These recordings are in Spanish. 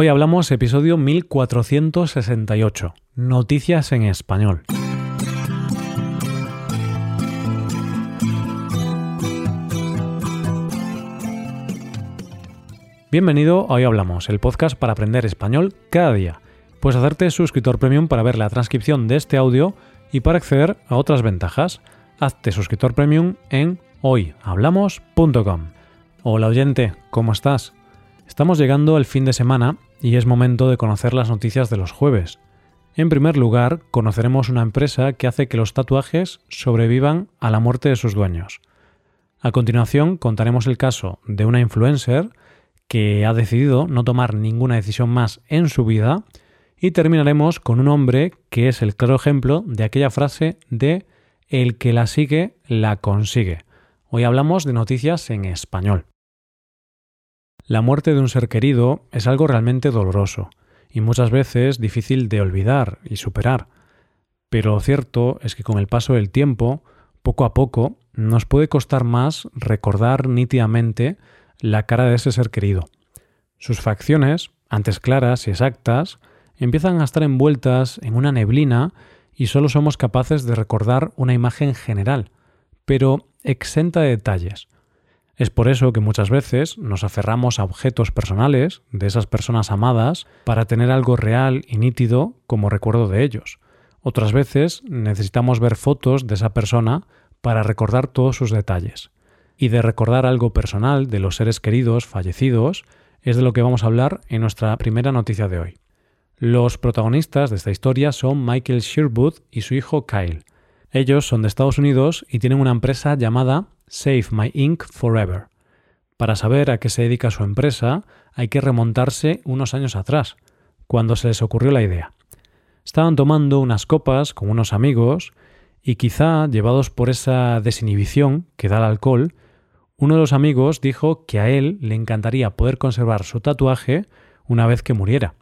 Hoy hablamos episodio 1468, Noticias en Español. Bienvenido a Hoy Hablamos, el podcast para aprender español cada día. Puedes hacerte suscriptor premium para ver la transcripción de este audio y para acceder a otras ventajas. Hazte suscriptor premium en hoyhablamos.com. Hola oyente, ¿cómo estás? Estamos llegando al fin de semana y es momento de conocer las noticias de los jueves. En primer lugar, conoceremos una empresa que hace que los tatuajes sobrevivan a la muerte de sus dueños. A continuación, contaremos el caso de una influencer que ha decidido no tomar ninguna decisión más en su vida y terminaremos con un hombre que es el claro ejemplo de aquella frase de el que la sigue, la consigue. Hoy hablamos de noticias en español. La muerte de un ser querido es algo realmente doloroso y muchas veces difícil de olvidar y superar. Pero lo cierto es que con el paso del tiempo, poco a poco, nos puede costar más recordar nítidamente la cara de ese ser querido. Sus facciones, antes claras y exactas, empiezan a estar envueltas en una neblina y solo somos capaces de recordar una imagen general, pero exenta de detalles. Es por eso que muchas veces nos aferramos a objetos personales de esas personas amadas para tener algo real y nítido como recuerdo de ellos. Otras veces necesitamos ver fotos de esa persona para recordar todos sus detalles y de recordar algo personal de los seres queridos fallecidos es de lo que vamos a hablar en nuestra primera noticia de hoy. Los protagonistas de esta historia son Michael Sherwood y su hijo Kyle. Ellos son de Estados Unidos y tienen una empresa llamada Save My Ink Forever. Para saber a qué se dedica su empresa hay que remontarse unos años atrás, cuando se les ocurrió la idea. Estaban tomando unas copas con unos amigos y quizá, llevados por esa desinhibición que da el alcohol, uno de los amigos dijo que a él le encantaría poder conservar su tatuaje una vez que muriera.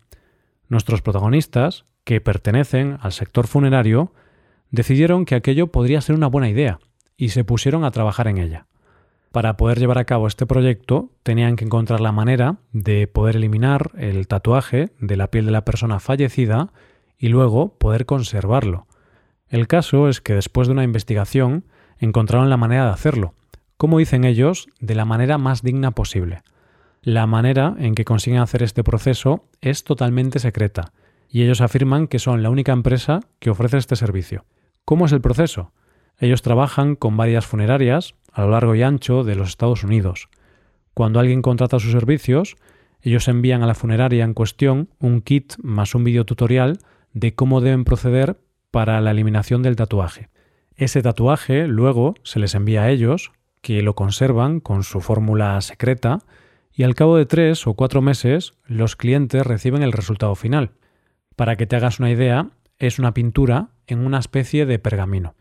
Nuestros protagonistas, que pertenecen al sector funerario, decidieron que aquello podría ser una buena idea y se pusieron a trabajar en ella. Para poder llevar a cabo este proyecto tenían que encontrar la manera de poder eliminar el tatuaje de la piel de la persona fallecida y luego poder conservarlo. El caso es que después de una investigación encontraron la manera de hacerlo, como dicen ellos, de la manera más digna posible. La manera en que consiguen hacer este proceso es totalmente secreta, y ellos afirman que son la única empresa que ofrece este servicio. ¿Cómo es el proceso? Ellos trabajan con varias funerarias a lo largo y ancho de los Estados Unidos. Cuando alguien contrata sus servicios, ellos envían a la funeraria en cuestión un kit más un video tutorial de cómo deben proceder para la eliminación del tatuaje. Ese tatuaje luego se les envía a ellos que lo conservan con su fórmula secreta y al cabo de tres o cuatro meses los clientes reciben el resultado final. Para que te hagas una idea, es una pintura en una especie de pergamino.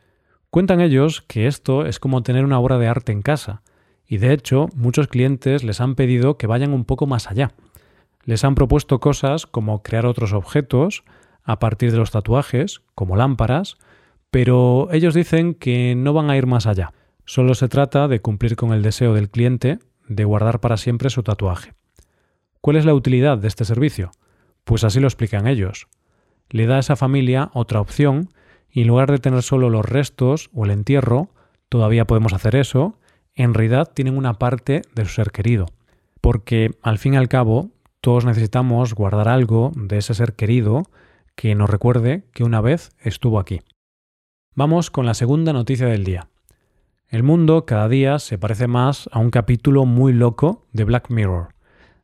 Cuentan ellos que esto es como tener una obra de arte en casa, y de hecho muchos clientes les han pedido que vayan un poco más allá. Les han propuesto cosas como crear otros objetos a partir de los tatuajes, como lámparas, pero ellos dicen que no van a ir más allá. Solo se trata de cumplir con el deseo del cliente de guardar para siempre su tatuaje. ¿Cuál es la utilidad de este servicio? Pues así lo explican ellos. Le da a esa familia otra opción y en lugar de tener solo los restos o el entierro, todavía podemos hacer eso, en realidad tienen una parte de su ser querido. Porque al fin y al cabo, todos necesitamos guardar algo de ese ser querido que nos recuerde que una vez estuvo aquí. Vamos con la segunda noticia del día. El mundo cada día se parece más a un capítulo muy loco de Black Mirror.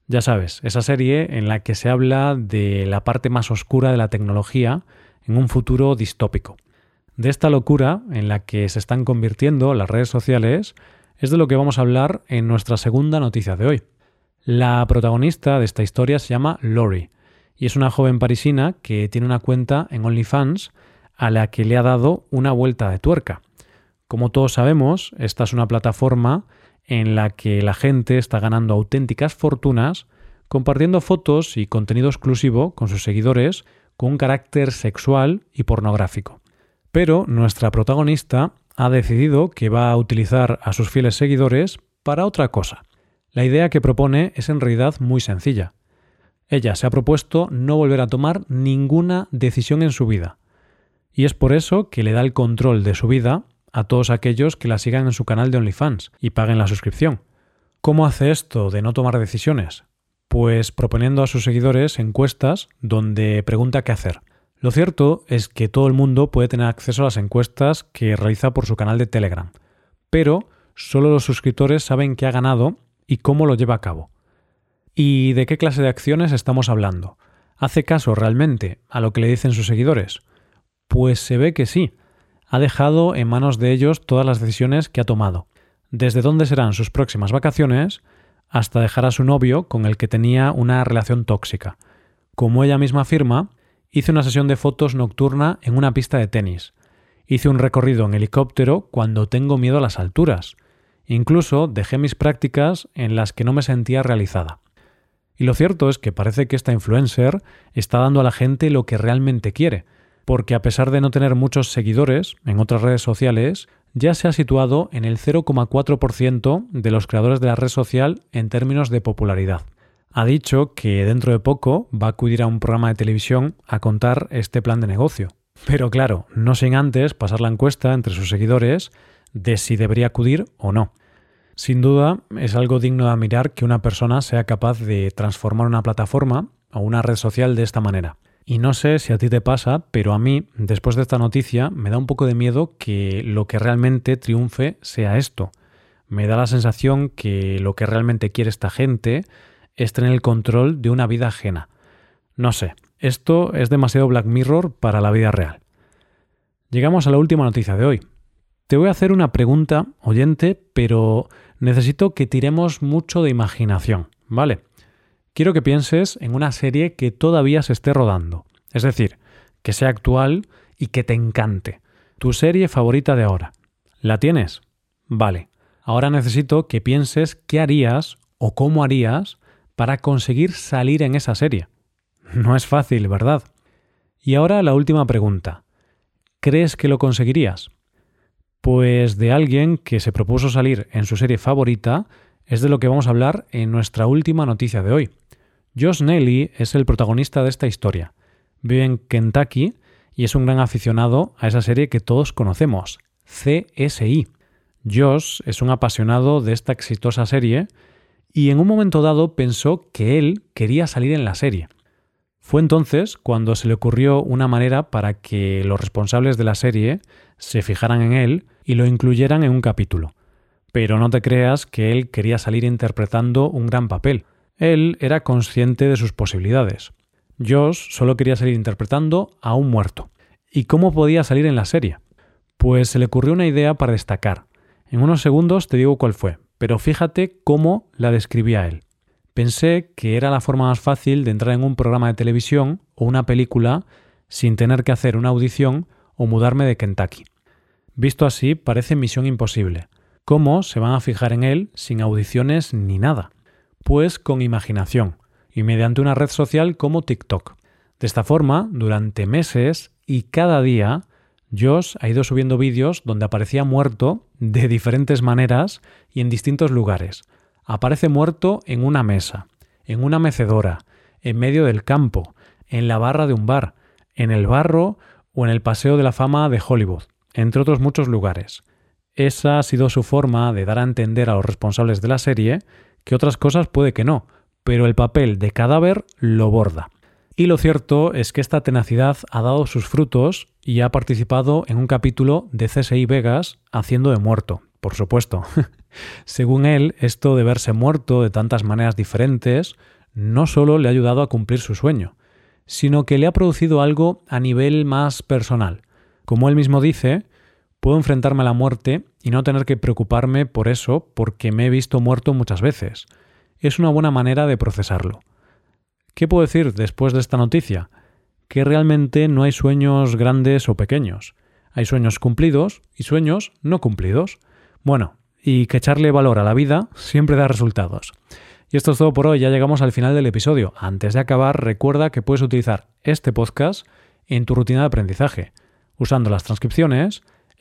Ya sabes, esa serie en la que se habla de la parte más oscura de la tecnología en un futuro distópico. De esta locura en la que se están convirtiendo las redes sociales es de lo que vamos a hablar en nuestra segunda noticia de hoy. La protagonista de esta historia se llama Lori y es una joven parisina que tiene una cuenta en OnlyFans a la que le ha dado una vuelta de tuerca. Como todos sabemos, esta es una plataforma en la que la gente está ganando auténticas fortunas compartiendo fotos y contenido exclusivo con sus seguidores con un carácter sexual y pornográfico. Pero nuestra protagonista ha decidido que va a utilizar a sus fieles seguidores para otra cosa. La idea que propone es en realidad muy sencilla. Ella se ha propuesto no volver a tomar ninguna decisión en su vida. Y es por eso que le da el control de su vida a todos aquellos que la sigan en su canal de OnlyFans y paguen la suscripción. ¿Cómo hace esto de no tomar decisiones? Pues proponiendo a sus seguidores encuestas donde pregunta qué hacer. Lo cierto es que todo el mundo puede tener acceso a las encuestas que realiza por su canal de Telegram, pero solo los suscriptores saben qué ha ganado y cómo lo lleva a cabo. ¿Y de qué clase de acciones estamos hablando? ¿Hace caso realmente a lo que le dicen sus seguidores? Pues se ve que sí. Ha dejado en manos de ellos todas las decisiones que ha tomado, desde dónde serán sus próximas vacaciones hasta dejar a su novio con el que tenía una relación tóxica. Como ella misma afirma, Hice una sesión de fotos nocturna en una pista de tenis. Hice un recorrido en helicóptero cuando tengo miedo a las alturas. Incluso dejé mis prácticas en las que no me sentía realizada. Y lo cierto es que parece que esta influencer está dando a la gente lo que realmente quiere, porque a pesar de no tener muchos seguidores en otras redes sociales, ya se ha situado en el 0,4% de los creadores de la red social en términos de popularidad ha dicho que dentro de poco va a acudir a un programa de televisión a contar este plan de negocio. Pero claro, no sin antes pasar la encuesta entre sus seguidores de si debería acudir o no. Sin duda, es algo digno de admirar que una persona sea capaz de transformar una plataforma o una red social de esta manera. Y no sé si a ti te pasa, pero a mí, después de esta noticia, me da un poco de miedo que lo que realmente triunfe sea esto. Me da la sensación que lo que realmente quiere esta gente es tener el control de una vida ajena. No sé, esto es demasiado Black Mirror para la vida real. Llegamos a la última noticia de hoy. Te voy a hacer una pregunta, oyente, pero necesito que tiremos mucho de imaginación, ¿vale? Quiero que pienses en una serie que todavía se esté rodando, es decir, que sea actual y que te encante. Tu serie favorita de ahora. ¿La tienes? Vale. Ahora necesito que pienses qué harías o cómo harías para conseguir salir en esa serie. No es fácil, ¿verdad? Y ahora la última pregunta. ¿Crees que lo conseguirías? Pues de alguien que se propuso salir en su serie favorita es de lo que vamos a hablar en nuestra última noticia de hoy. Josh Nelly es el protagonista de esta historia. Vive en Kentucky y es un gran aficionado a esa serie que todos conocemos, CSI. Josh es un apasionado de esta exitosa serie y en un momento dado pensó que él quería salir en la serie. Fue entonces cuando se le ocurrió una manera para que los responsables de la serie se fijaran en él y lo incluyeran en un capítulo. Pero no te creas que él quería salir interpretando un gran papel. Él era consciente de sus posibilidades. Josh solo quería salir interpretando a un muerto. ¿Y cómo podía salir en la serie? Pues se le ocurrió una idea para destacar. En unos segundos te digo cuál fue, pero fíjate cómo la describía él. Pensé que era la forma más fácil de entrar en un programa de televisión o una película sin tener que hacer una audición o mudarme de Kentucky. Visto así, parece misión imposible. ¿Cómo se van a fijar en él sin audiciones ni nada? Pues con imaginación y mediante una red social como TikTok. De esta forma, durante meses y cada día, Josh ha ido subiendo vídeos donde aparecía muerto de diferentes maneras y en distintos lugares. Aparece muerto en una mesa, en una mecedora, en medio del campo, en la barra de un bar, en el barro o en el Paseo de la Fama de Hollywood, entre otros muchos lugares. Esa ha sido su forma de dar a entender a los responsables de la serie que otras cosas puede que no, pero el papel de cadáver lo borda. Y lo cierto es que esta tenacidad ha dado sus frutos y ha participado en un capítulo de CSI Vegas haciendo de muerto, por supuesto. Según él, esto de verse muerto de tantas maneras diferentes no solo le ha ayudado a cumplir su sueño, sino que le ha producido algo a nivel más personal. Como él mismo dice, puedo enfrentarme a la muerte y no tener que preocuparme por eso porque me he visto muerto muchas veces. Es una buena manera de procesarlo. ¿Qué puedo decir después de esta noticia? Que realmente no hay sueños grandes o pequeños. Hay sueños cumplidos y sueños no cumplidos. Bueno, y que echarle valor a la vida siempre da resultados. Y esto es todo por hoy, ya llegamos al final del episodio. Antes de acabar, recuerda que puedes utilizar este podcast en tu rutina de aprendizaje, usando las transcripciones,